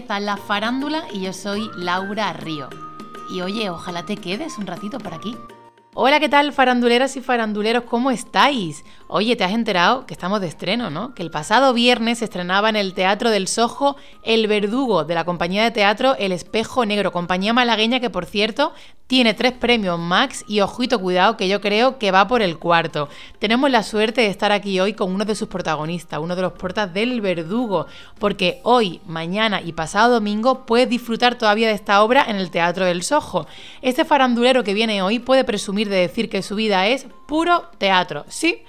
empieza la farándula y yo soy Laura Río. Y oye, ojalá te quedes un ratito por aquí. Hola, ¿qué tal faranduleras y faranduleros? ¿Cómo estáis? Oye, te has enterado que estamos de estreno, ¿no? Que el pasado viernes se estrenaba en el Teatro del Sojo El Verdugo de la compañía de teatro El Espejo Negro, compañía malagueña que por cierto tiene tres premios Max y ojito cuidado que yo creo que va por el cuarto. Tenemos la suerte de estar aquí hoy con uno de sus protagonistas, uno de los portas del Verdugo, porque hoy, mañana y pasado domingo puedes disfrutar todavía de esta obra en el Teatro del Sojo. Este farandulero que viene hoy puede presumir de decir que su vida es puro teatro, ¿sí?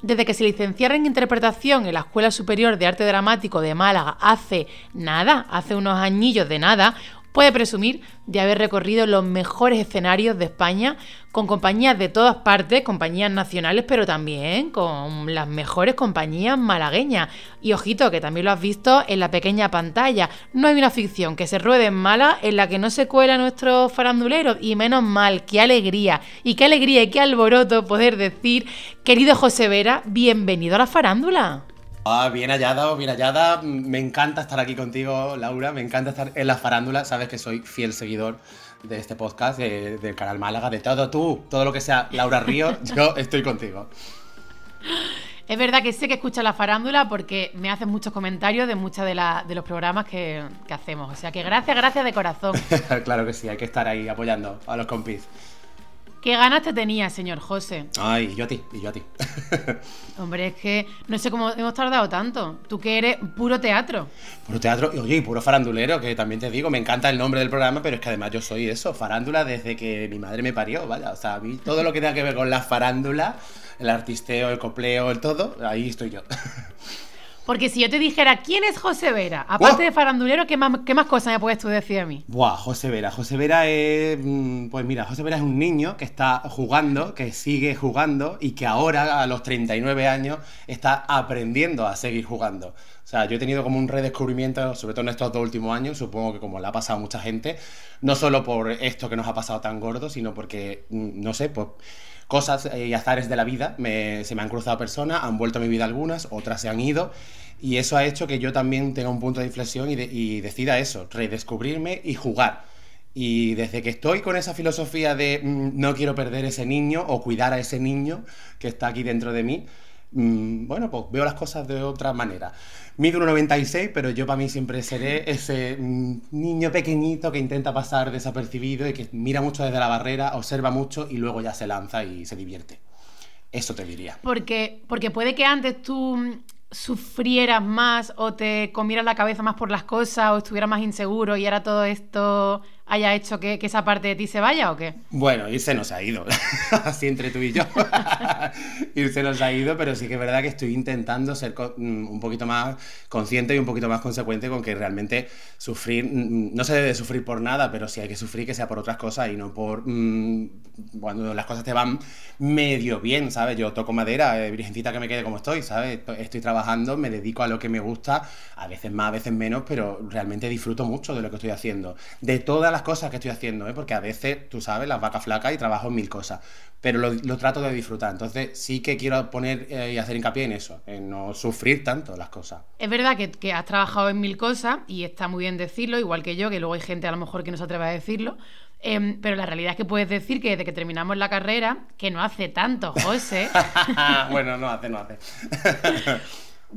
Desde que se licenciara en interpretación en la Escuela Superior de Arte Dramático de Málaga hace nada, hace unos añillos de nada, puede presumir de haber recorrido los mejores escenarios de España con compañías de todas partes, compañías nacionales, pero también con las mejores compañías malagueñas. Y ojito, que también lo has visto en la pequeña pantalla. No hay una ficción que se ruede en mala en la que no se cuela nuestro farandulero. Y menos mal, qué alegría, y qué alegría y qué alboroto poder decir, querido José Vera, bienvenido a la farándula. Ah, bien hallada, bien hallada. Me encanta estar aquí contigo, Laura. Me encanta estar en la farándula. Sabes que soy fiel seguidor de este podcast, del canal Málaga, de todo tú, todo lo que sea Laura Río, yo estoy contigo. Es verdad que sé que escuchas la farándula porque me haces muchos comentarios de muchos de, de, los programas que, que, hacemos. O sea que gracias, gracias de corazón. claro que sí, hay que estar ahí apoyando a los compis. ¿Qué ganas te tenía, señor José? Ay, y yo a ti, y yo a ti. Hombre, es que no sé cómo hemos tardado tanto. Tú que eres puro teatro. Puro teatro, y oye, y puro farandulero, que también te digo, me encanta el nombre del programa, pero es que además yo soy eso, farándula desde que mi madre me parió, vaya. O sea, a mí todo lo que tenga que ver con la farándula, el artisteo, el copleo, el todo, ahí estoy yo. Porque si yo te dijera, ¿quién es José Vera? Aparte de farandulero, ¿qué más, ¿qué más cosas me puedes tú decir a mí? Buah, José Vera. José Vera es. Mm, pues mira, José Vera es un niño que está jugando, que sigue jugando y que ahora, a los 39 años, está aprendiendo a seguir jugando. O sea, yo he tenido como un redescubrimiento, sobre todo en estos dos últimos años, supongo que como le ha pasado a mucha gente, no solo por esto que nos ha pasado tan gordo, sino porque, mm, no sé, pues cosas y azares de la vida, se me han cruzado personas, han vuelto a mi vida algunas, otras se han ido, y eso ha hecho que yo también tenga un punto de inflexión y, decida eso, redescubrirme y jugar. Y desde que estoy con esa filosofía de mm, no quiero perder ese niño o cuidar a ese niño que está aquí dentro de mí, bueno, pues veo las cosas de otra manera. Mido 1,96, pero yo para mí siempre seré ese mm, niño pequeñito que intenta pasar desapercibido y que mira mucho desde la barrera, observa mucho y luego ya se lanza y se divierte. Eso te diría. Porque, porque puede que antes tú mm, sufrieras más o te comieras la cabeza más por las cosas o estuvieras más inseguro y ahora todo esto haya hecho que, esa parte de ti se vaya o qué? Bueno, irse nos ha ido, así entre tú y yo. irse nos ha ido, pero sí que es verdad que estoy intentando ser mm, un poquito más consciente y un poquito más consecuente con que realmente sufrir, mm, mm, no se debe sufrir por nada, pero si hay que sufrir que sea por otras cosas y no por cuando las cosas te van medio bien, ¿sabes? Yo toco madera, eh, virgencita que me quede como estoy, ¿sabes? Estoy trabajando, me dedico a lo que me gusta, a veces más, a veces menos, pero realmente disfruto mucho de lo que estoy haciendo. De todas las cosas que estoy haciendo, ¿eh? porque a veces, tú sabes, las vacas flacas y trabajo en mil cosas, pero lo, trato de disfrutar. Entonces sí que quiero poner eh, y hacer hincapié en eso, en no sufrir tanto las cosas. Es verdad que, has trabajado en mil cosas y está muy bien decirlo, igual que yo, que luego hay gente a lo mejor que no se atreve a decirlo. Em, pero la realidad es que puedes decir que desde que terminamos la carrera, que no hace tanto, José. bueno, no hace, no hace.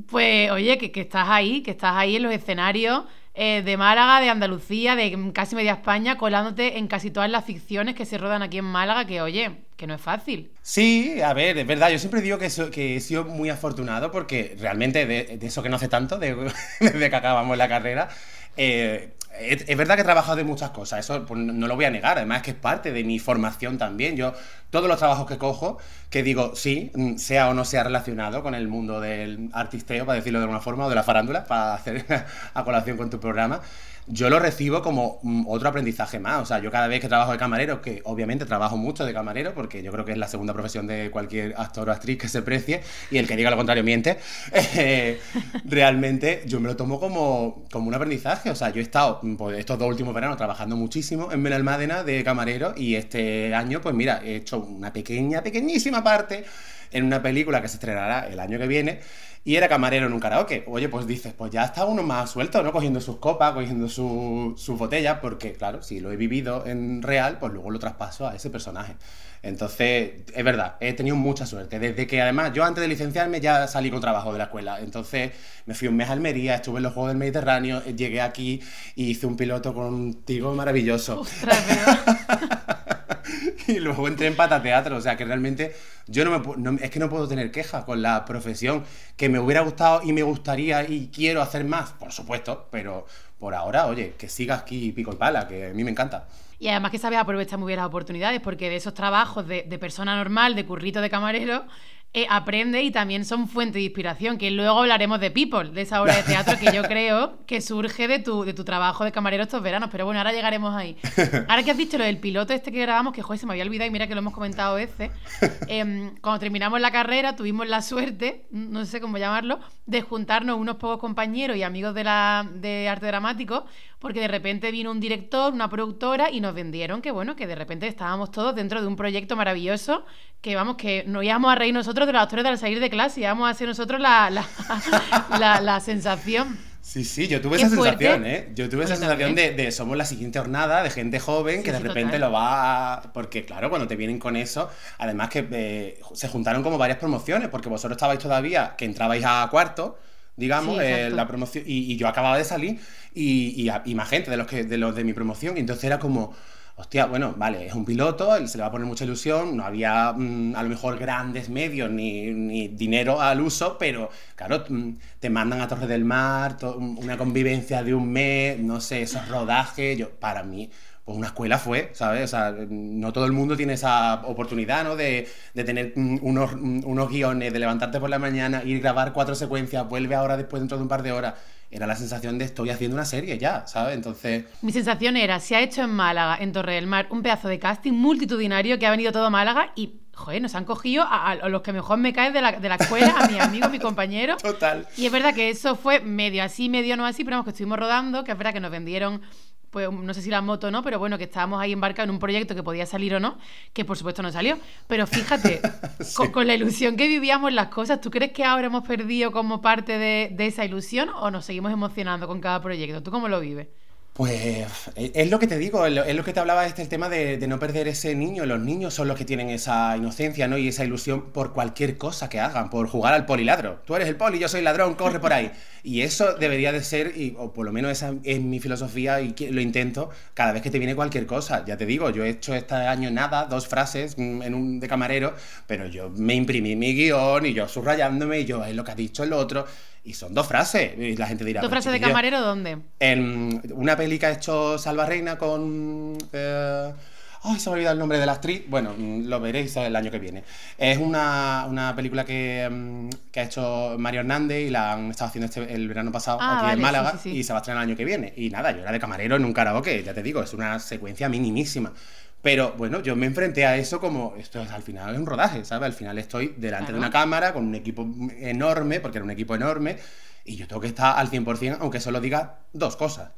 pues oye, que, que estás ahí, que estás ahí en los escenarios eh, de Málaga, de Andalucía, de casi media España, colándote en casi todas las ficciones que se rodan aquí en Málaga, que oye, que no es fácil. Sí, a ver, es verdad, yo siempre digo que, que he sido muy afortunado porque realmente de, eso que no hace tanto, de, desde que acabamos la carrera, eh, es, verdad que he trabajado de muchas cosas, eso pues, no lo voy a negar, además es que es parte de mi formación también. Yo, todos los trabajos que cojo, que digo, sí, mm, sea o no sea relacionado con el mundo del artisteo, para decirlo de alguna forma, o de la farándula, para hacer a colación con tu programa, yo lo recibo como mm, otro aprendizaje más. O sea, yo cada vez que trabajo de camarero, que obviamente trabajo mucho de camarero, porque yo creo que es la segunda profesión de cualquier actor o actriz que se precie, y el que diga lo contrario miente, eh, realmente yo me lo tomo como, como un aprendizaje. O sea, yo he estado mm, pues, estos dos últimos veranos trabajando muchísimo en Benalmádena de camarero, y este año, pues mira, he hecho una pequeña, pequeñísima parte en una película que se estrenará el año que viene y era camarero en un karaoke. Oye, pues dices, pues ya está uno más suelto, ¿no? Cogiendo sus copas, cogiendo sus su botellas, porque claro, si lo he vivido en real, pues luego lo traspaso a ese personaje. Entonces, es verdad, he tenido mucha suerte. Desde que además yo antes de licenciarme ya salí con trabajo de la escuela. Entonces me fui un mes a Almería, estuve en los Juegos del Mediterráneo, llegué aquí y hice un piloto contigo maravilloso. y luego entré en Pata Teatro, o sea que realmente yo no me es que no puedo tener quejas con la profesión que me hubiera gustado y me gustaría y quiero hacer más, por supuesto, pero por ahora, oye, que siga aquí pico y pala, que a mí me encanta. Y además que sabes aprovechar muy bien las oportunidades, porque de esos trabajos de persona normal, de currito de camarero, eh, aprende y también son fuente de inspiración, que luego hablaremos de People, de esa obra de teatro que yo creo que surge de tu, de tu trabajo de camarero estos veranos, pero bueno, ahora llegaremos ahí. Ahora que has dicho lo del piloto este que grabamos, que joder, se me había olvidado y mira que lo hemos comentado veces, eh, cuando terminamos la carrera tuvimos la suerte, no sé cómo llamarlo, de juntarnos unos pocos compañeros y amigos de, la, de arte dramático, porque de repente vino un director, una productora y nos vendieron que bueno, que de repente estábamos todos dentro de un proyecto maravilloso, que vamos, que nos íbamos a reír nosotros de los actores al salir de clase y vamos a hacer nosotros la, la, sensación. Sí, sí, yo tuve esa sensación, ¿eh? Yo tuve esa sensación de, somos la siguiente jornada de gente joven que de repente lo va a... Porque claro, cuando te vienen con eso, además que eh, se juntaron como varias promociones, porque vosotros estabais todavía, que entrabais a cuarto, digamos, eh, la promoción, y, yo acababa de salir, y, y, más gente de los, que, de los de mi promoción, y entonces era como hostia, bueno, vale, es un piloto, se le va a poner mucha ilusión, no había mm, a lo mejor grandes medios ni, dinero al uso, pero claro, mm, te mandan a Torre del Mar, una convivencia de un mes, no sé, esos rodajes, yo, para mí, pues una escuela fue, ¿sabes? O sea, no todo el mundo tiene esa oportunidad, ¿no? De, de tener unos, unos guiones, de levantarte por la mañana, ir a grabar cuatro secuencias, vuelve ahora después dentro de un par de horas era la sensación de estoy haciendo una serie ya, ¿sabes? Entonces... Mi sensación era, se ha hecho en Málaga, en Torre del Mar, un pedazo de casting multitudinario que ha venido todo a Málaga y joder, nos han cogido a, los que mejor me caen de la, de la escuela, a mi amigo, a mi compañero. Total. Y es verdad que eso fue medio así, medio no así, pero vamos, que estuvimos rodando, que es verdad que nos vendieron pues no sé si la moto o no, pero bueno, que estábamos ahí embarcados en un proyecto que podía salir o no, que por supuesto no salió. Pero fíjate, con, la ilusión que vivíamos las cosas, ¿tú crees que ahora hemos perdido como parte de, de esa ilusión o nos seguimos emocionando con cada proyecto? ¿Tú cómo lo vives? Pues es lo que te digo, es lo que te hablaba este el tema de, no perder ese niño. Los niños son los que tienen esa inocencia, ¿no? Y esa ilusión por cualquier cosa que hagan, por jugar al poliladro. Tú eres el poli, yo soy ladrón, corre por ahí. Y eso debería de ser, y, o por lo menos esa es mi filosofía y lo intento cada vez que te viene cualquier cosa. Ya te digo, yo he hecho este año nada, dos frases mm, en un de camarero, pero yo me imprimí mi guion y yo subrayándome y yo es lo que ha dicho el otro. Y son dos frases. Y la gente dirá. ¿Dos frases de camarero dónde? En una peli que ha hecho Salva Reina con. Eh, Ay, se me ha olvidado el nombre de la actriz. Bueno, mm, lo veréis el año que viene. Es una, una película que, mm, que, ha hecho Mario Hernández y la han estado haciendo este, el verano pasado ah, aquí en Málaga y se va a estrenar el año que viene. Y nada, yo era de camarero en un karaoke, ya te digo, es una secuencia minimísima. Pero bueno, yo me enfrenté a eso como, esto es al final es un rodaje, ¿sabes? Al final estoy delante de una cámara con un equipo enorme, porque era un equipo enorme, y yo tengo que estar al 100%, aunque solo diga dos cosas.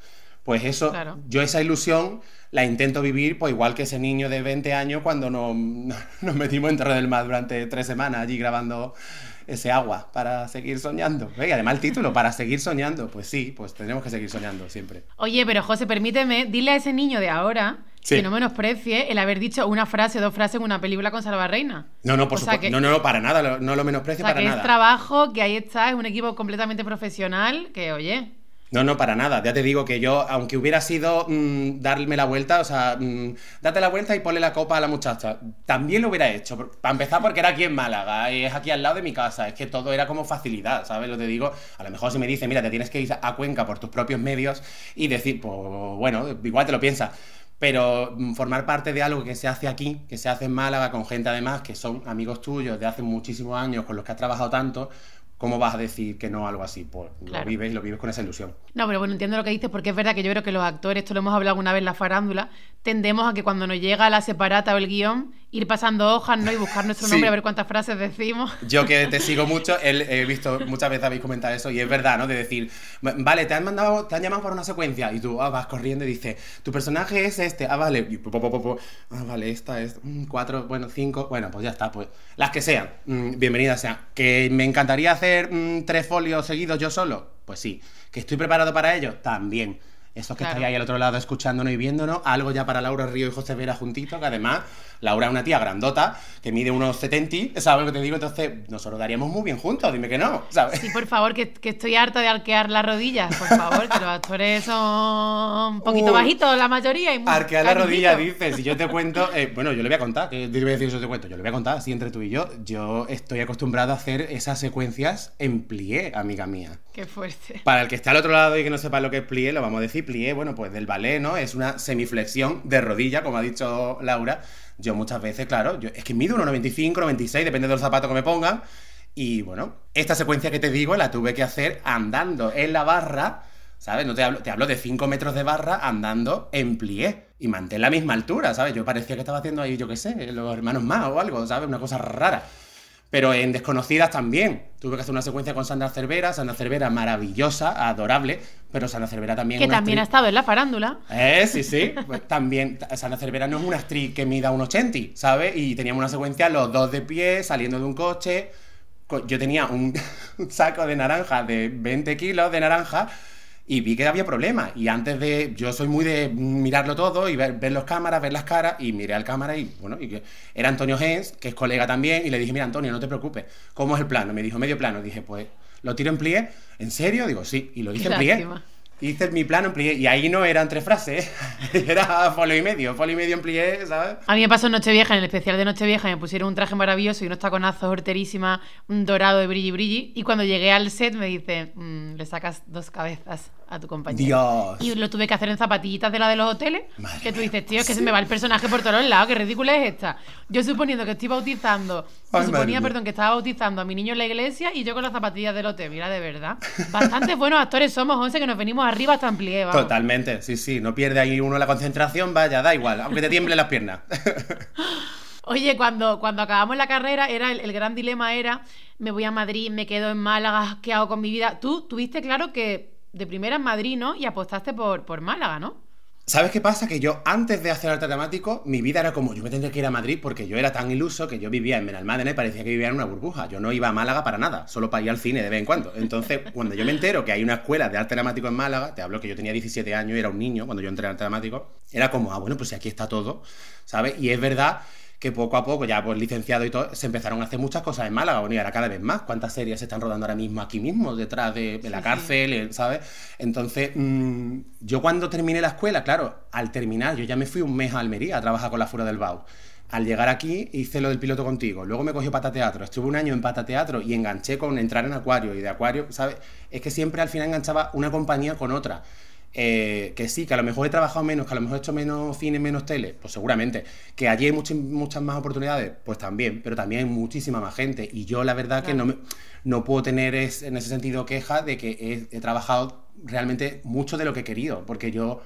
Pues eso, yo esa ilusión la intento vivir, pues igual que ese niño de 20 años cuando nos, nos metimos en Torre del Mar durante tres semanas allí grabando ese agua para seguir soñando. Y además el título, para seguir soñando. Pues sí, pues tenemos que seguir soñando siempre. Oye, pero José, permíteme, dile a ese niño de ahora que no menosprecie el haber dicho una frase o dos frases en una película con Salva Reina. No, no, por supuesto. no, no, no, para nada, no lo menosprecie o sea, para que nada. Es trabajo, que ahí está, es un equipo completamente profesional, que oye. No, no, para nada. Ya te digo que yo, aunque hubiera sido mm, darme la vuelta, o sea, mm, date la vuelta y ponle la copa a la muchacha, también lo hubiera hecho. Para empezar, porque era aquí en Málaga, y es aquí al lado de mi casa, es que todo era como facilidad, ¿sabes? Lo te digo, a lo mejor si me dice, mira, te tienes que ir a Cuenca por tus propios medios y decir, pues bueno, igual te lo piensas pero mm, formar parte de algo que se hace aquí, que se hace en Málaga, con gente además que son amigos tuyos de hace muchísimos años, con los que has trabajado tanto, ¿Cómo vas a decir que no algo así? Pues lo vives y lo vives con esa ilusión. No, pero bueno, entiendo lo que dices porque es verdad que yo creo que los actores, esto lo hemos hablado alguna vez en la farándula, tendemos a que cuando nos llega la separata o el guion, ir pasando hojas, ¿no? Y buscar nuestro nombre a ver cuántas frases decimos. Yo que te sigo mucho, he visto muchas veces habéis comentado eso y es verdad, ¿no? De decir, vale, te han mandado, te han llamado para una secuencia y tú ah, vas corriendo y dices, tu personaje es este, ah, vale, ah, vale, esta es mm, cuatro, bueno, cinco, bueno, pues ya está, pues las que sean, mm, bienvenidas sean. Que me encantaría hacer mm, tres folios seguidos yo solo, pues sí. Que estoy preparado para ello, también. Esos que estáis ahí al otro lado escuchándonos y viéndonos, algo ya para Laura Río y José Vera juntitos, que además Laura es una tía grandota, que mide unos 70, ¿sabes lo que te digo? Entonces, nosotros daríamos muy bien juntos, dime que no, ¿sabes? Sí, por favor, que, estoy harta de arquear las rodillas, por favor, que los actores son un poquito uh, bajitos la mayoría. Y arquear las rodillas, dices, si yo te cuento, eh, bueno, yo le voy a contar, que te voy a decir eso te cuento, yo le voy a contar, así entre tú y yo, yo estoy acostumbrado a hacer esas secuencias en plié, amiga mía. Qué fuerte. Para el que esté al otro lado y que no sepa lo que es plié, lo vamos a decir, plié, bueno, pues del ballet, ¿no? Es una semiflexión de rodilla, como ha dicho Laura. Yo muchas veces, claro, yo, es que mido 1,95, 96, depende de los zapatos que me pongan. Y bueno, esta secuencia que te digo la tuve que hacer andando en la barra, ¿sabes? No te hablo, te hablo de 5 metros de barra andando en plié y mantén la misma altura, ¿sabes? Yo parecía que estaba haciendo ahí, yo qué sé, los hermanos más o algo, ¿sabes? Una cosa rara. Pero en Desconocidas también. Tuve que hacer una secuencia con Sandra Cervera. Sandra Cervera maravillosa, adorable. Pero Sandra Cervera también. Que también ha estado en la farándula. Eh, sí, sí. Pues también. Sandra Cervera no es una actriz que mida un 80, ¿sabes? Y teníamos una secuencia los dos de pie, saliendo de un coche. Yo tenía un saco de naranja de 20 kilos de naranja y vi que había problemas. Y antes de. Yo soy muy de mirarlo todo y ver, ver los cámaras, ver las caras. Y miré al cámara y bueno, y que era Antonio Gens, que es colega también. Y le dije, mira, Antonio, no te preocupes. ¿Cómo es el plano? Me dijo, medio plano. Dije, pues, ¿lo tiro en plié? ¿En serio? Digo, sí. Y lo hice en plié hice mi plano en plié y ahí no eran tres frases, era folio y medio, folio y medio en plié, ¿sabes? A mí me pasó en Nochevieja, en el especial de Nochevieja, me pusieron un traje maravilloso y unos taconazos horterísima, un dorado de brilli brilli, y cuando llegué al set me dice, mm, le sacas dos cabezas a tu compañero. Dios. Y lo tuve que hacer en zapatillitas de la de los hoteles, que tú dices, tío, es que se me va el personaje por todos lados, qué ridícula es esta. Yo suponiendo que estoy bautizando, yo suponía, perdón, que estaba bautizando a mi niño en la iglesia y yo con las zapatillas del hotel, mira, de verdad. Bastante buenos actores somos, Once, que nos venimos arriba hasta en plié, Totalmente, sí, sí. No pierde ahí uno la concentración, vaya, da igual, aunque te tiemble las piernas. Oye, cuando, cuando acabamos la carrera, era el, gran dilema era, me voy a Madrid, me quedo en Málaga, ¿qué hago con mi vida? Tú tuviste claro que de primera en Madrid, ¿no? Y apostaste por, por Málaga, ¿no? ¿Sabes qué pasa? Que yo antes de hacer arte dramático, mi vida era como, yo me tendría que ir a Madrid porque yo era tan iluso que yo vivía en Benalmádena y parecía que vivía en una burbuja. Yo no iba a Málaga para nada, solo para ir al cine de vez en cuando. Entonces, cuando yo me entero que hay una escuela de arte dramático en Málaga, te hablo que yo tenía 17 años y era un niño cuando yo entré en arte dramático, era como, ah, bueno, pues aquí está todo, ¿sabes? Y es verdad que poco a poco, ya pues licenciado y todo, se empezaron a hacer muchas cosas en Málaga, bueno, y ahora cada vez más. ¿Cuántas series se están rodando ahora mismo aquí mismo, detrás de, la cárcel, ¿sabes? Entonces, mm, yo cuando terminé la escuela, claro, al terminar, yo ya me fui un mes a Almería a trabajar con la Fura del Bau. Al llegar aquí hice lo del piloto contigo, luego me cogió Pata Teatro, estuve un año en Pata Teatro y enganché con entrar en Acuario y de Acuario, ¿sabes? Es que siempre al final enganchaba una compañía con otra. Eh, que sí, que a lo mejor he trabajado menos, que a lo mejor he hecho menos cine, menos tele, pues seguramente. Que allí hay muchas, muchas más oportunidades, pues también, pero también hay muchísima más gente. Y yo la verdad que no, me, no puedo tener en ese sentido queja de que he, trabajado realmente mucho de lo que he querido, porque yo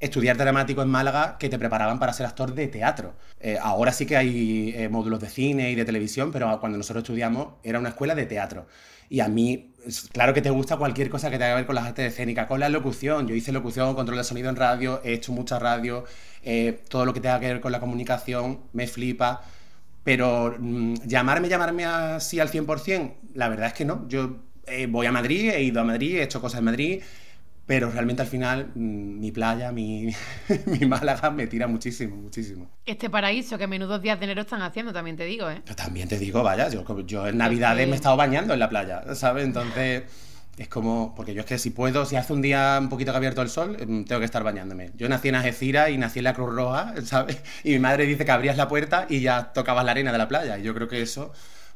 estudiar dramático en Málaga que te preparaban para ser actor de teatro. Eh, ahora sí que hay eh, módulos de cine y de televisión, pero cuando nosotros estudiamos era una escuela de teatro. Y a mí, claro que te gusta cualquier cosa que tenga que ver con las artes escénicas, con la locución. Yo hice locución, control de sonido en radio, he hecho mucha radio, eh, todo lo que tenga que ver con la comunicación me flipa. Pero mm, llamarme, llamarme así al 100%, la verdad es que no. Yo eh, voy a Madrid, he ido a Madrid, he hecho cosas en Madrid, pero realmente al final mm, mi playa, mi, mi, Málaga me tira muchísimo, muchísimo. Este paraíso que menudos días de enero están haciendo, también te digo, ¿eh? también te digo, vaya, yo, yo en Navidades me he estado bañando en la playa, ¿sabes? Entonces... Es como, porque yo es que si puedo, si hace un día un poquito que ha abierto el sol, mm, tengo que estar bañándome. Yo nací en Algeciras y nací en la Cruz Roja, ¿sabes? Y mi madre dice que abrías la puerta y ya tocabas la arena de la playa. Y yo creo que eso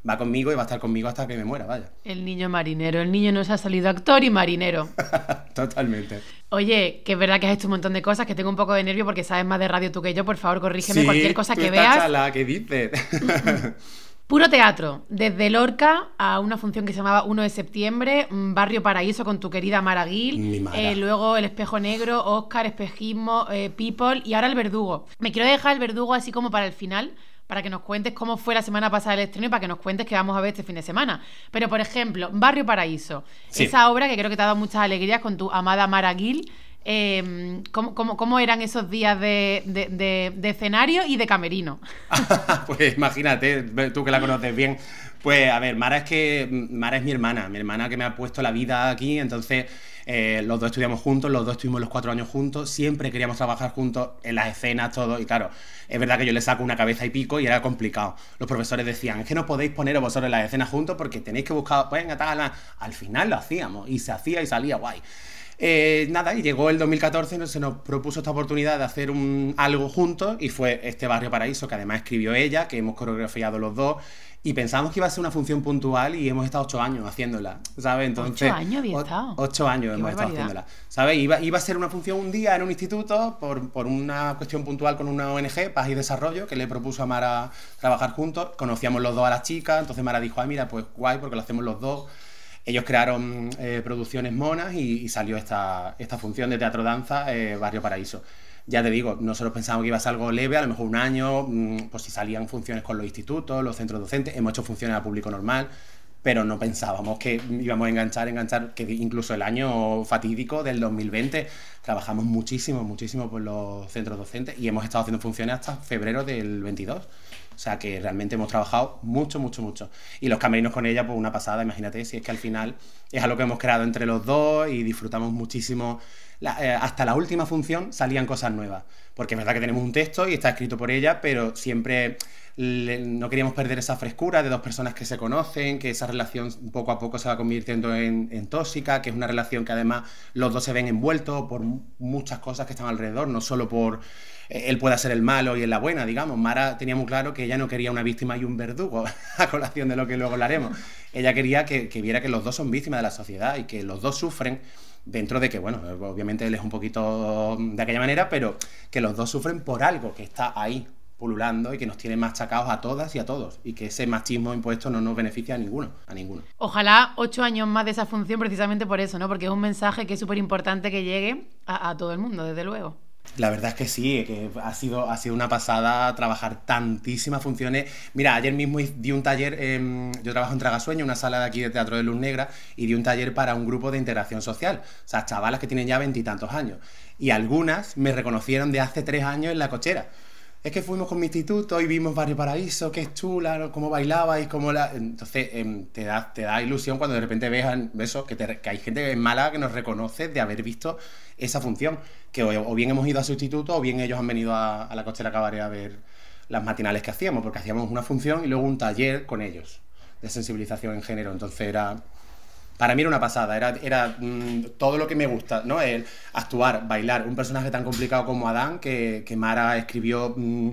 va conmigo y va a estar conmigo hasta que me muera, vaya. El niño marinero, el niño nos ha salido actor y marinero. Totalmente. Oye, que es verdad que has hecho un montón de cosas, que tengo un poco de nervio porque sabes más de radio tú que yo, por favor, corrígeme cualquier cosa que veas. Chala, ¿qué dices? Puro teatro, desde Lorca a una función que se llamaba 1 de septiembre, Barrio Paraíso con tu querida Maraguil, eh, luego El Espejo Negro, Oscar, Espejismo, eh, People y ahora El Verdugo. Me quiero dejar El Verdugo así como para el final, para que nos cuentes cómo fue la semana pasada el estreno y para que nos cuentes qué vamos a ver este fin de semana. Pero, por ejemplo, Barrio Paraíso, esa obra que creo que te ha dado muchas alegrías con tu amada Mara Gil. Eh, ¿cómo, eran esos días de, escenario y de camerino? pues imagínate, tú que la conoces bien. Pues a ver, Mara es que Mara es mi hermana, mi hermana que me ha puesto la vida aquí, entonces eh, los dos estudiamos juntos, los dos estuvimos los cuatro años juntos, siempre queríamos trabajar juntos en las escenas, todo, y claro, es verdad que yo le saco una cabeza y pico y era complicado. Los profesores decían, es que no podéis poner vosotros en las escenas juntos porque tenéis que buscar, pues tal, al final lo hacíamos y se hacía y salía guay. Eh, nada, y llegó el 2014 y se nos propuso esta oportunidad de hacer un, algo juntos y fue este Barrio Paraíso, que además escribió ella, que hemos coreografiado los dos y pensamos que iba a ser una función puntual y hemos estado ocho años haciéndola, ¿sabes? Entonces, ¿Ocho años había estado? Ocho años hemos estado haciéndola, ¿sabes? Iba, iba a ser una función un día en un instituto por, por una cuestión puntual con una ONG, Paz y Desarrollo, que le propuso a Mara trabajar juntos. Conocíamos los dos a las chicas, entonces Mara dijo, ah, mira, pues guay, porque lo hacemos los dos. Ellos crearon eh, producciones monas y, salió esta, esta función de teatro-danza, eh, Barrio Paraíso ya te digo, nosotros pensábamos que iba a ser algo leve, a lo mejor un año, pues si salían funciones con los institutos, los centros docentes, hemos hecho funciones a público normal, pero no pensábamos que íbamos a enganchar, enganchar, que incluso el año fatídico del 2020 trabajamos muchísimo, muchísimo por los centros docentes y hemos estado haciendo funciones hasta febrero del 22. O sea que realmente hemos trabajado mucho, mucho, mucho. Y los camerinos con ella, pues una pasada, imagínate, si es que al final es algo que hemos creado entre los dos y disfrutamos muchísimo eh, hasta la última función salían cosas nuevas. Porque es verdad que tenemos un texto y está escrito por ella, pero siempre no queríamos perder esa frescura de dos personas que se conocen, que esa relación poco a poco se va convirtiendo en, tóxica, que es una relación que además los dos se ven envueltos por muchas cosas que están alrededor, no solo por él pueda ser el malo y él la buena, digamos. Mara tenía muy claro que ella no quería una víctima y un verdugo, a colación de lo que luego hablaremos. Ella quería que, que viera que los dos son víctimas de la sociedad y que los dos sufren dentro de que, bueno, obviamente él es un poquito de aquella manera, pero que los dos sufren por algo que está ahí pululando y que nos tiene machacados a todas y a todos y que ese machismo impuesto no nos beneficia a ninguno, a ninguno. Ojalá ocho años más de esa función precisamente por eso, ¿no? Porque es un mensaje que es súper importante que llegue a todo el mundo, desde luego. La verdad es que sí, que ha sido, ha sido una pasada trabajar tantísimas funciones. Mira, ayer mismo di un taller, yo trabajo en Tragasueño, una sala de aquí de Teatro de Luz Negra, y di un taller para un grupo de integración social. O sea, chavalas que tienen ya veintitantos años. Y algunas me reconocieron de hace tres años en la cochera. Es que fuimos con mi instituto y vimos Barrio Paraíso, que es chula, cómo bailaba y cómo la... Entonces em, te, da, te da ilusión cuando de repente ves eso, que, que hay gente en Málaga que nos reconoce de haber visto esa función que o, bien hemos ido a sustituto o bien ellos han venido a, la Costera Cabaret a ver las matinales que hacíamos, porque hacíamos una función y luego un taller con ellos de sensibilización en género. Entonces era, para mí era una pasada, era, mm, todo lo que me gusta, ¿no? El actuar, bailar, un personaje tan complicado como Adán, que, que Mara escribió, mm,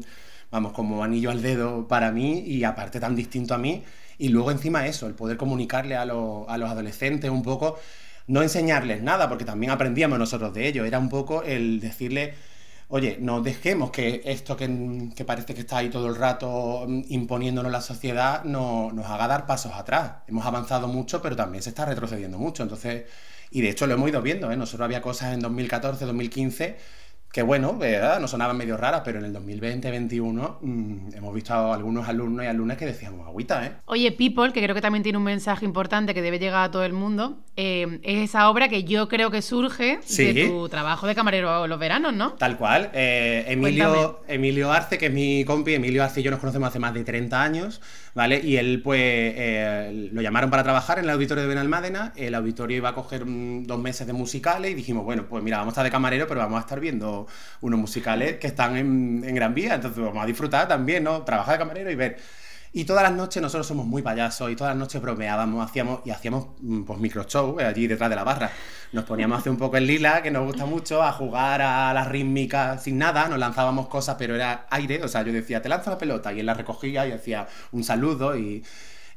vamos, como anillo al dedo para mí y aparte tan distinto a mí. Y luego encima eso, el poder comunicarle a, a los adolescentes un poco no enseñarles nada, porque también aprendíamos nosotros de ello, era un poco el decirle, oye, no dejemos que esto que, parece que está ahí todo el rato mm, imponiéndonos la sociedad no, nos haga dar pasos atrás. Hemos avanzado mucho, pero también se está retrocediendo mucho. Entonces, y de hecho lo hemos ido viendo, ¿eh? nosotros había cosas en 2014, 2015 que bueno, ¿verdad? no sonaban medio raras, pero en el 2020-2021 mm, hemos visto a algunos alumnos y alumnas que decíamos, agüita, ¿eh? Oye, People, que creo que también tiene un mensaje importante que debe llegar a todo el mundo, eh, es esa obra que yo creo que surge de tu trabajo de camarero los veranos, ¿no? Tal cual. Eh, Emilio, Emilio Arce, que es mi compi, Emilio Arce y yo nos conocemos hace más de 30 años, ¿vale? Y él, pues, eh, lo llamaron para trabajar en el auditorio de Benalmádena, el auditorio iba a coger mm, dos meses de musicales y dijimos, bueno, pues mira, vamos a estar de camarero, pero vamos a estar viendo unos musicales que están en, en Gran Vía, entonces vamos a disfrutar también, ¿no? Trabajar de camarero y ver. Y todas las noches nosotros somos muy payasos y todas las noches bromeábamos hacíamos, y hacíamos mm, pues micro show eh, allí detrás de la barra. Nos poníamos a hacer un poco el lila, que nos gusta mucho, a jugar a las rítmicas sin nada, nos lanzábamos cosas, pero era aire, o sea, yo decía, te lanzo la pelota y él la recogía y hacía un saludo y...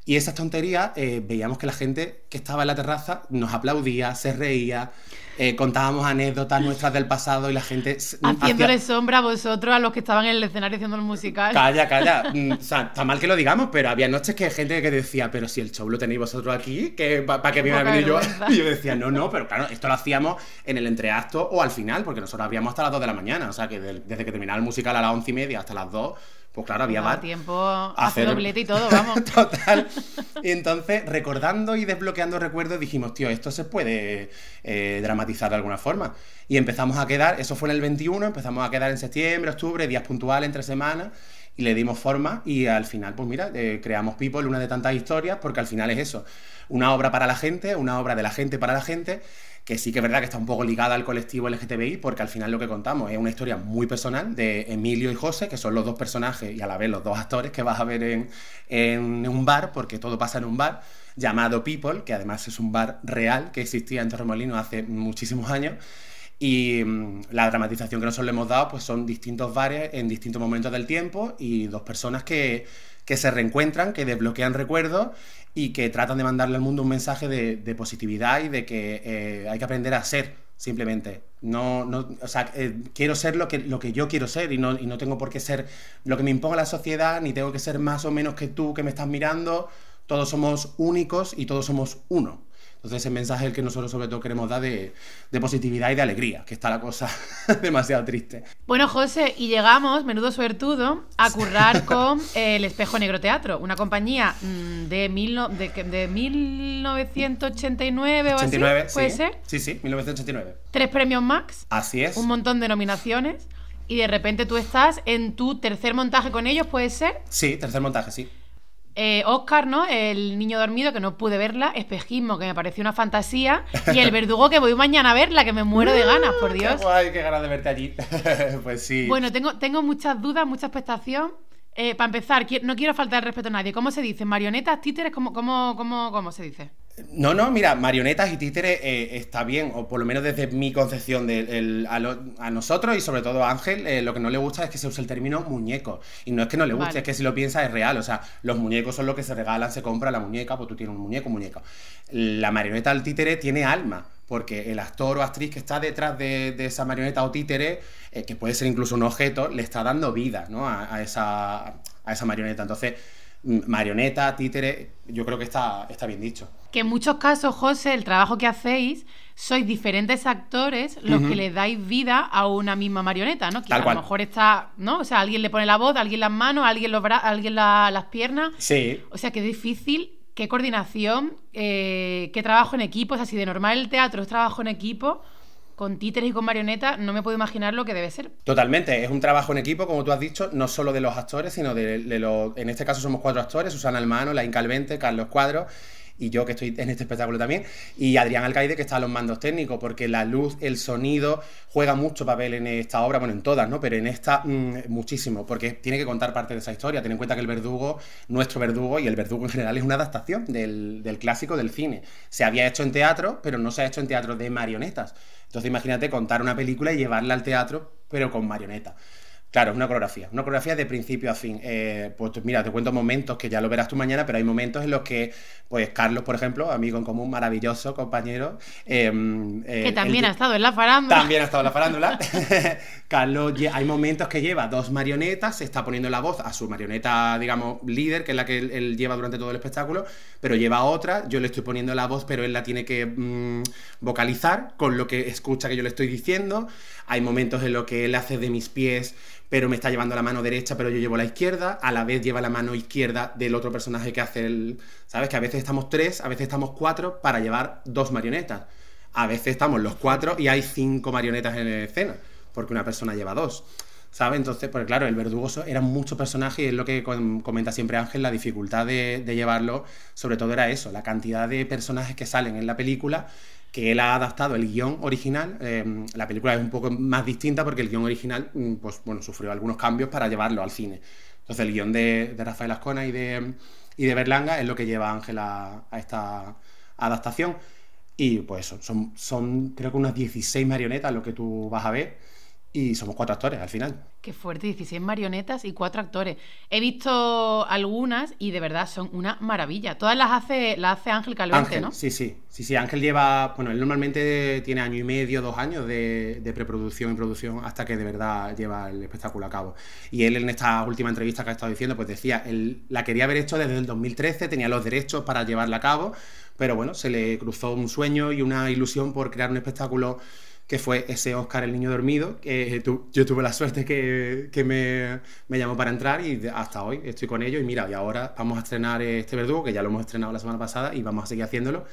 Y esas tonterías eh, veíamos que la gente que estaba en la terraza nos aplaudía, se reía. Eh, contábamos anécdotas nuestras del pasado y la gente... Haciéndole sombra a vosotros, a los que estaban en el escenario haciendo el musical. Calla, calla. Mm, o sea, está mal que lo digamos, pero había noches que gente que decía, pero si el show lo tenéis vosotros aquí, que ¿para qué me iba a venir yo? Y yo decía, no, no, pero claro, esto lo hacíamos en el entreacto o al final, porque nosotros habíamos hasta las 2 de la mañana. O sea, que desde que terminaba el musical a las 11 y media hasta las 2 pues claro, había bar. tiempo hacer doblete y todo, vamos. Total. Y entonces, recordando y desbloqueando recuerdos, dijimos, tío, esto se puede eh, dramatizar de alguna forma. Y empezamos a quedar, eso fue en el 21, empezamos a quedar en septiembre, octubre, días puntuales, entre semanas, y le dimos forma y al final, pues mira, eh, creamos People, una de tantas historias, porque al final es eso, una obra para la gente, una obra de la gente para la gente, que sí que es verdad que está un poco ligada al colectivo LGTBI, porque al final lo que contamos es una historia muy personal de Emilio y José, que son los dos personajes y a la vez los dos actores que vas a ver en, en un bar, porque todo pasa en un bar, llamado People, que además es un bar real que existía en Torremolinos hace muchísimos años. Y mm, la dramatización que nosotros le hemos dado pues son distintos bares en distintos momentos del tiempo y dos personas que, que se reencuentran, que desbloquean recuerdos y que tratan de mandarle al mundo un mensaje de, positividad y de que eh, hay que aprender a ser, simplemente. No, no, o sea, eh, quiero ser lo que, lo que yo quiero ser y no, y no tengo por qué ser lo que me imponga la sociedad, ni tengo que ser más o menos que tú que me estás mirando. Todos somos únicos y todos somos uno. Entonces ese mensaje es el que nosotros sobre todo queremos dar de, positividad y de alegría, que está la cosa demasiado triste. Bueno, José, y llegamos, menudo suertudo, a currar con El Espejo Negro Teatro, una compañía mm, de, mil de, de 1989 o así, ¿puede ser? Sí, sí, 1989. Tres premios Max. Así es. Un montón de nominaciones. Y de repente tú estás en tu tercer montaje con ellos, ¿puede ser? Sí, tercer montaje, sí. Eh, Oscar, ¿no? El niño dormido, que no pude verla. Espejismo, que me pareció una fantasía. Y el verdugo, que voy mañana a verla, que me muero de ganas, por Dios. Qué guay, qué ganas de verte allí. pues sí. Bueno, tengo, tengo muchas dudas, mucha expectación. Eh, para empezar, no quiero faltar el respeto a nadie. ¿Cómo se dice? ¿Marionetas, títeres? ¿Cómo, cómo, cómo, cómo se dice? No, no, mira, marionetas y títeres eh, está bien, o por lo menos desde mi concepción de, a, nosotros y sobre todo a Ángel, eh, lo que no le gusta es que se use el término muñeco. Y no es que no le guste, es que si lo piensa es real. O sea, los muñecos son lo que se regalan, se compra la muñeca, pues tú tienes un muñeco, muñeca. La marioneta del títere tiene alma, porque el actor o actriz que está detrás de, esa marioneta o títere, eh, que puede ser incluso un objeto, le está dando vida ¿no? a, esa, a esa marioneta. Entonces marioneta, títere, yo creo que está, está bien dicho. Que en muchos casos, José, el trabajo que hacéis, sois diferentes actores los que le dais vida a una misma marioneta, ¿no? Que a lo mejor está, ¿no? O sea, alguien le pone la voz, alguien las manos, alguien, los alguien las piernas. Sí. O sea, que es difícil, qué coordinación, eh, qué trabajo en equipo. O sea, si de normal el teatro es trabajo en equipo, con títeres y con marionetas, no me puedo imaginar lo que debe ser. Totalmente, es un trabajo en equipo, como tú has dicho, no solo de los actores, sino de, los... En este caso somos cuatro actores, Susana Almano, La Calvente, Carlos Cuadro y yo que estoy en este espectáculo también, y Adrián Alcaide que está a los mandos técnicos, porque la luz, el sonido juega mucho papel en esta obra, bueno, en todas, ¿no? Pero en esta mm, muchísimo, porque tiene que contar parte de esa historia. Ten en cuenta que el verdugo, nuestro verdugo, y el verdugo en general es una adaptación del, del clásico del cine. Se había hecho en teatro, pero no se ha hecho en teatro de marionetas. Entonces imagínate contar una película y llevarla al teatro, pero con marioneta. Claro, es una coreografía, una coreografía de principio a fin. Eh, pues mira, te cuento momentos que ya lo verás tú mañana, pero hay momentos en los que, pues Carlos, por ejemplo, amigo en común, maravilloso compañero. Em, eh, que también ha estado en la farándula. También ha estado en la farándula. Carlos, hay momentos que lleva dos marionetas, se está poniendo la voz a su marioneta, digamos, líder, que es la que él, lleva durante todo el espectáculo, pero lleva otra, yo le estoy poniendo la voz, pero él la tiene que mm, vocalizar con lo que escucha que yo le estoy diciendo. Hay momentos en los que él hace de mis pies pero me está llevando la mano derecha, pero yo llevo la izquierda, a la vez lleva la mano izquierda del otro personaje que hace el... ¿Sabes? Que a veces estamos tres, a veces estamos cuatro para llevar dos marionetas. A veces estamos los cuatro y hay cinco marionetas en escena, porque una persona lleva dos. ¿Sabes? Entonces, pues claro, el verdugoso era mucho personaje y es lo que comenta siempre Ángel, la dificultad de llevarlo, sobre todo era eso, la cantidad de personajes que salen en la película que él ha adaptado el guion original. Em, la película es un poco más distinta porque el guion original mm, pues, bueno, sufrió algunos cambios para llevarlo al cine. Entonces el guion de, Rafael Ascona y de, y de Berlanga es lo que lleva a Ángela a esta adaptación. Y pues son, son creo que unas 16 marionetas lo que tú vas a ver y somos cuatro actores al final. Qué fuerte, 16 marionetas y cuatro actores. He visto algunas y de verdad son una maravilla. Todas las hace, las hace Ángel Calvente, ¿no? Sí, sí. Sí, sí, Ángel lleva, bueno, él normalmente tiene año y medio, dos años de, preproducción y producción hasta que de verdad lleva el espectáculo a cabo. Y él en esta última entrevista que ha estado diciendo, pues decía, él la quería haber hecho desde el 2013, tenía los derechos para llevarla a cabo, pero bueno, se le cruzó un sueño y una ilusión por crear un espectáculo que fue ese Oscar El Niño Dormido, que yo tuve la suerte que, que me, me, llamó para entrar y hasta hoy estoy con ellos y mira, y ahora vamos a estrenar este verdugo, que ya lo hemos estrenado la semana pasada y vamos a seguir haciéndolo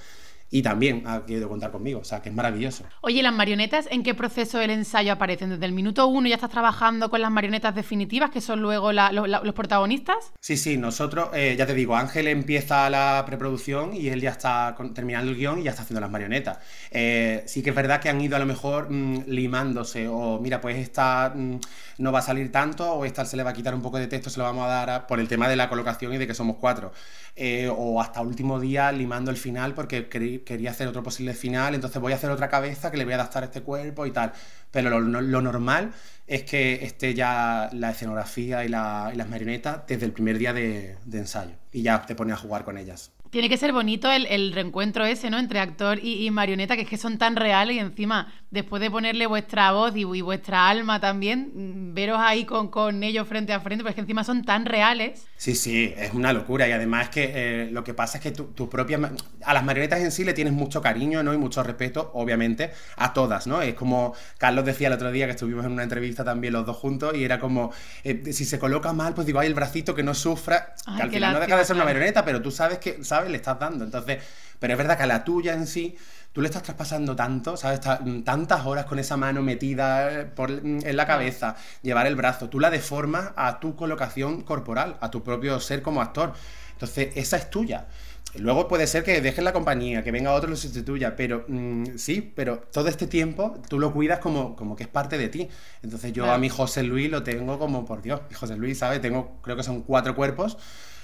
y también ha querido contar conmigo, o sea, que es maravilloso. Oye, ¿las marionetas en qué proceso del ensayo aparecen? ¿Desde el minuto uno ya estás trabajando con las marionetas definitivas, que son luego los protagonistas? Sí, sí, nosotros, eh, ya te digo, Ángel empieza la preproducción y él ya está terminando el guion y ya está haciendo las marionetas. Eh, sí que es verdad que han ido a lo mejor mm, limándose, o mira, pues esta mm, no va a salir tanto, o esta se le va a quitar un poco de texto, se lo vamos a dar por el tema de la colocación y de que somos cuatro. Eh, o hasta último día limando el final porque quería hacer otro posible final, entonces voy a hacer otra cabeza que le voy a adaptar a este cuerpo y tal. Pero lo, normal es que esté ya la escenografía y, las marionetas desde el primer día de, de ensayo y ya te pones a jugar con ellas. Tiene que ser bonito el, reencuentro ese, ¿no? Entre actor y, marioneta, que es que son tan reales y encima, después de ponerle vuestra voz y, vuestra alma también, mm, veros ahí con, con, ellos frente a frente, porque es que encima son tan reales. Sí, sí, es una locura. Y además que eh, lo que pasa es que tu, tu, propia... A las marionetas en sí le tienes mucho cariño, ¿no? Y mucho respeto, obviamente, a todas, ¿no? Es como Carlos decía el otro día que estuvimos en una entrevista también los dos juntos y era como, eh, si se coloca mal, pues digo, hay el bracito que no sufra, que al final no deja de ser una marioneta, pero tú sabes que, ¿sabes? Le estás dando. Entonces, pero es verdad que a la tuya en sí, tú le estás traspasando tanto, ¿sabes? tantas horas con esa mano metida por, en la cabeza, llevar el brazo, tú la deformas a tu colocación corporal, a tu propio ser como actor. Entonces, esa es tuya. Luego puede ser que dejes la compañía, que venga otro y lo sustituya, pero mm, sí, pero todo este tiempo tú lo cuidas como, como que es parte de ti. Entonces yo a mi José Luis lo tengo como, por Dios, José Luis, ¿sabes? Tengo, creo que son cuatro cuerpos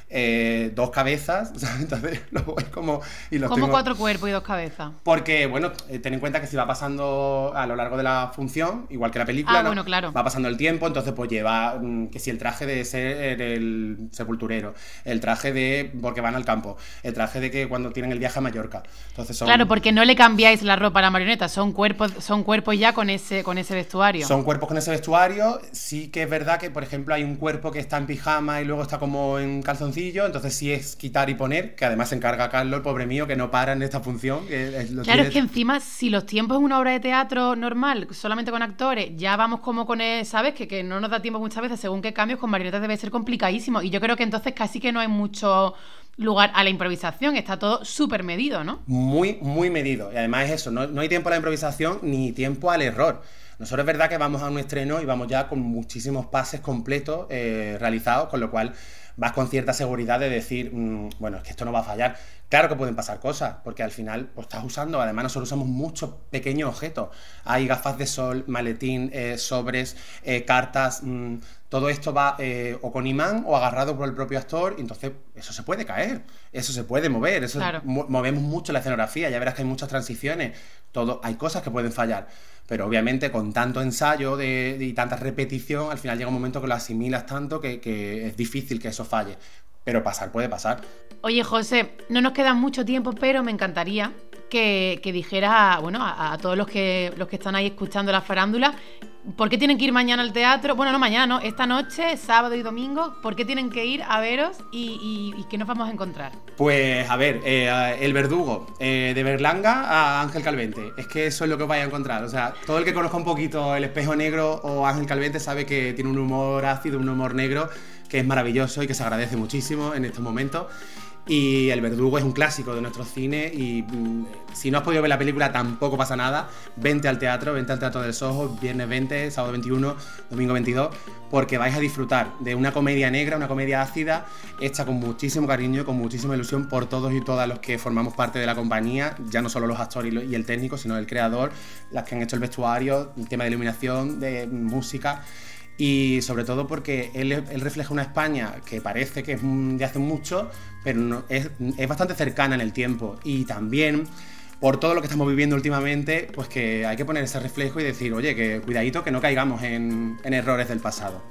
eh, dos cabezas, Entonces lo voy como... Y los ¿Cómo cuatro cuerpos y dos cabezas? Porque, bueno, eh, ten en cuenta que si va pasando a lo largo de la función, igual que la película, ah, claro. va pasando el tiempo, entonces pues lleva mm, que si el traje de ser el sepulturero, el traje de porque van al campo, el traje de que cuando tienen el viaje a Mallorca. Entonces Claro, porque no le cambiáis la ropa a la marioneta, son cuerpos, son cuerpos ya con ese, con ese vestuario. Son cuerpos con ese vestuario, sí que es verdad que, por ejemplo, hay un cuerpo que está en pijama y luego está como en calzoncillo entonces sí es quitar y poner, que además se encarga Carlos, el pobre mío, que no para en esta función. claro, es que encima, si los tiempos en una obra de teatro normal, solamente con actores, ya vamos como con, el, ¿sabes? Que, que no nos da tiempo muchas veces, según qué cambios, con marionetas debe ser complicadísimo. Y yo creo que entonces casi que no hay mucho lugar a la improvisación, está todo súper medido, ¿no? Muy, muy medido. Y además es eso, no, no hay tiempo a la improvisación ni tiempo al error. Nosotros es verdad que vamos a un estreno y vamos ya con muchísimos pases completos eh, realizados, con lo cual vas con cierta seguridad de decir, mm, bueno, es que esto no va a fallar. Claro que pueden pasar cosas, porque al final pues, estás usando, además nosotros usamos muchos pequeños objetos. Hay gafas de sol, maletín, eh, sobres, eh, cartas, mm, todo esto va o con imán o agarrado por el propio actor, y entonces eso se puede caer, eso se puede mover, eso movemos mucho la escenografía, ya verás que hay muchas transiciones, todo, hay cosas que pueden fallar. Pero obviamente con tanto ensayo de, y tanta repetición, al final llega un momento que lo asimilas tanto que, es difícil que eso falle. Pero pasar puede pasar. Oye, José, no nos queda mucho tiempo, pero me encantaría que, que dijeras bueno, a, todos los que, los que están ahí escuchando la farándula ¿Por qué tienen que ir mañana al teatro? Bueno, no mañana, no. Esta noche, sábado y domingo, ¿por qué tienen que ir a veros y, qué nos vamos a encontrar? Pues, a ver, eh, El Verdugo, eh, de Berlanga a Ángel Calvente. Es que eso es lo que os vais a encontrar. O sea, todo el que conozca un poquito El Espejo Negro o Ángel Calvente sabe que tiene un humor ácido, un humor negro, que es maravilloso y que se agradece muchísimo en estos momentos. Y El Verdugo es un clásico de nuestro cine y mm, si no has podido ver la película tampoco pasa nada. Vente al teatro, vente al Teatro del Soho, viernes 20, sábado 21, domingo 22, porque vais a disfrutar de una comedia negra, una comedia ácida, hecha con muchísimo cariño, con muchísima ilusión por todos y todas los que formamos parte de la compañía, ya no solo los actores y el técnico, sino el creador, las que han hecho el vestuario, el tema de iluminación, de música y sobre todo porque él, refleja una España que parece que es de hace mucho, pero es, bastante cercana en el tiempo y también por todo lo que estamos viviendo últimamente, pues que hay que poner ese reflejo y decir, oye, que cuidadito que no caigamos en, errores del pasado.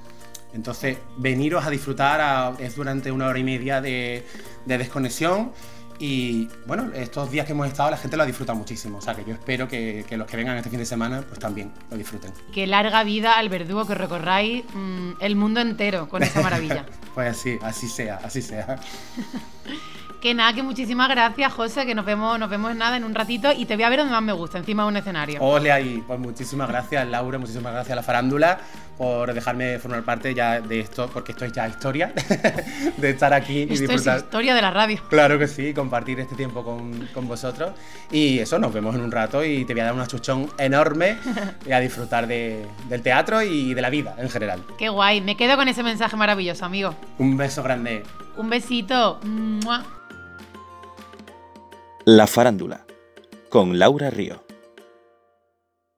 Entonces, veniros a disfrutar es durante una hora y media de desconexión y bueno, estos días que hemos estado la gente lo ha disfrutado muchísimo. O sea que yo espero que, los que vengan este fin de semana pues también lo disfruten. Que larga vida al verdugo, que recorráis mm, el mundo entero con esa maravilla. pues así, así sea, así sea. Que nada, que muchísimas gracias, José, que nos vemos, nos vemos en nada en un ratito y te voy a ver donde más me gusta, encima de un escenario. Ole ahí, pues muchísimas gracias Laura, muchísimas gracias a la farándula por dejarme formar parte ya de esto, porque esto es ya historia, de estar aquí y esto es historia de la radio. Claro que sí, compartir este tiempo con, con, vosotros. Y eso, nos vemos en un rato y te voy a dar un achuchón enorme y a disfrutar de, del teatro y de la vida en general. Qué guay, me quedo con ese mensaje maravilloso, amigo. Un beso grande. Un besito. La farándula, con Laura Río.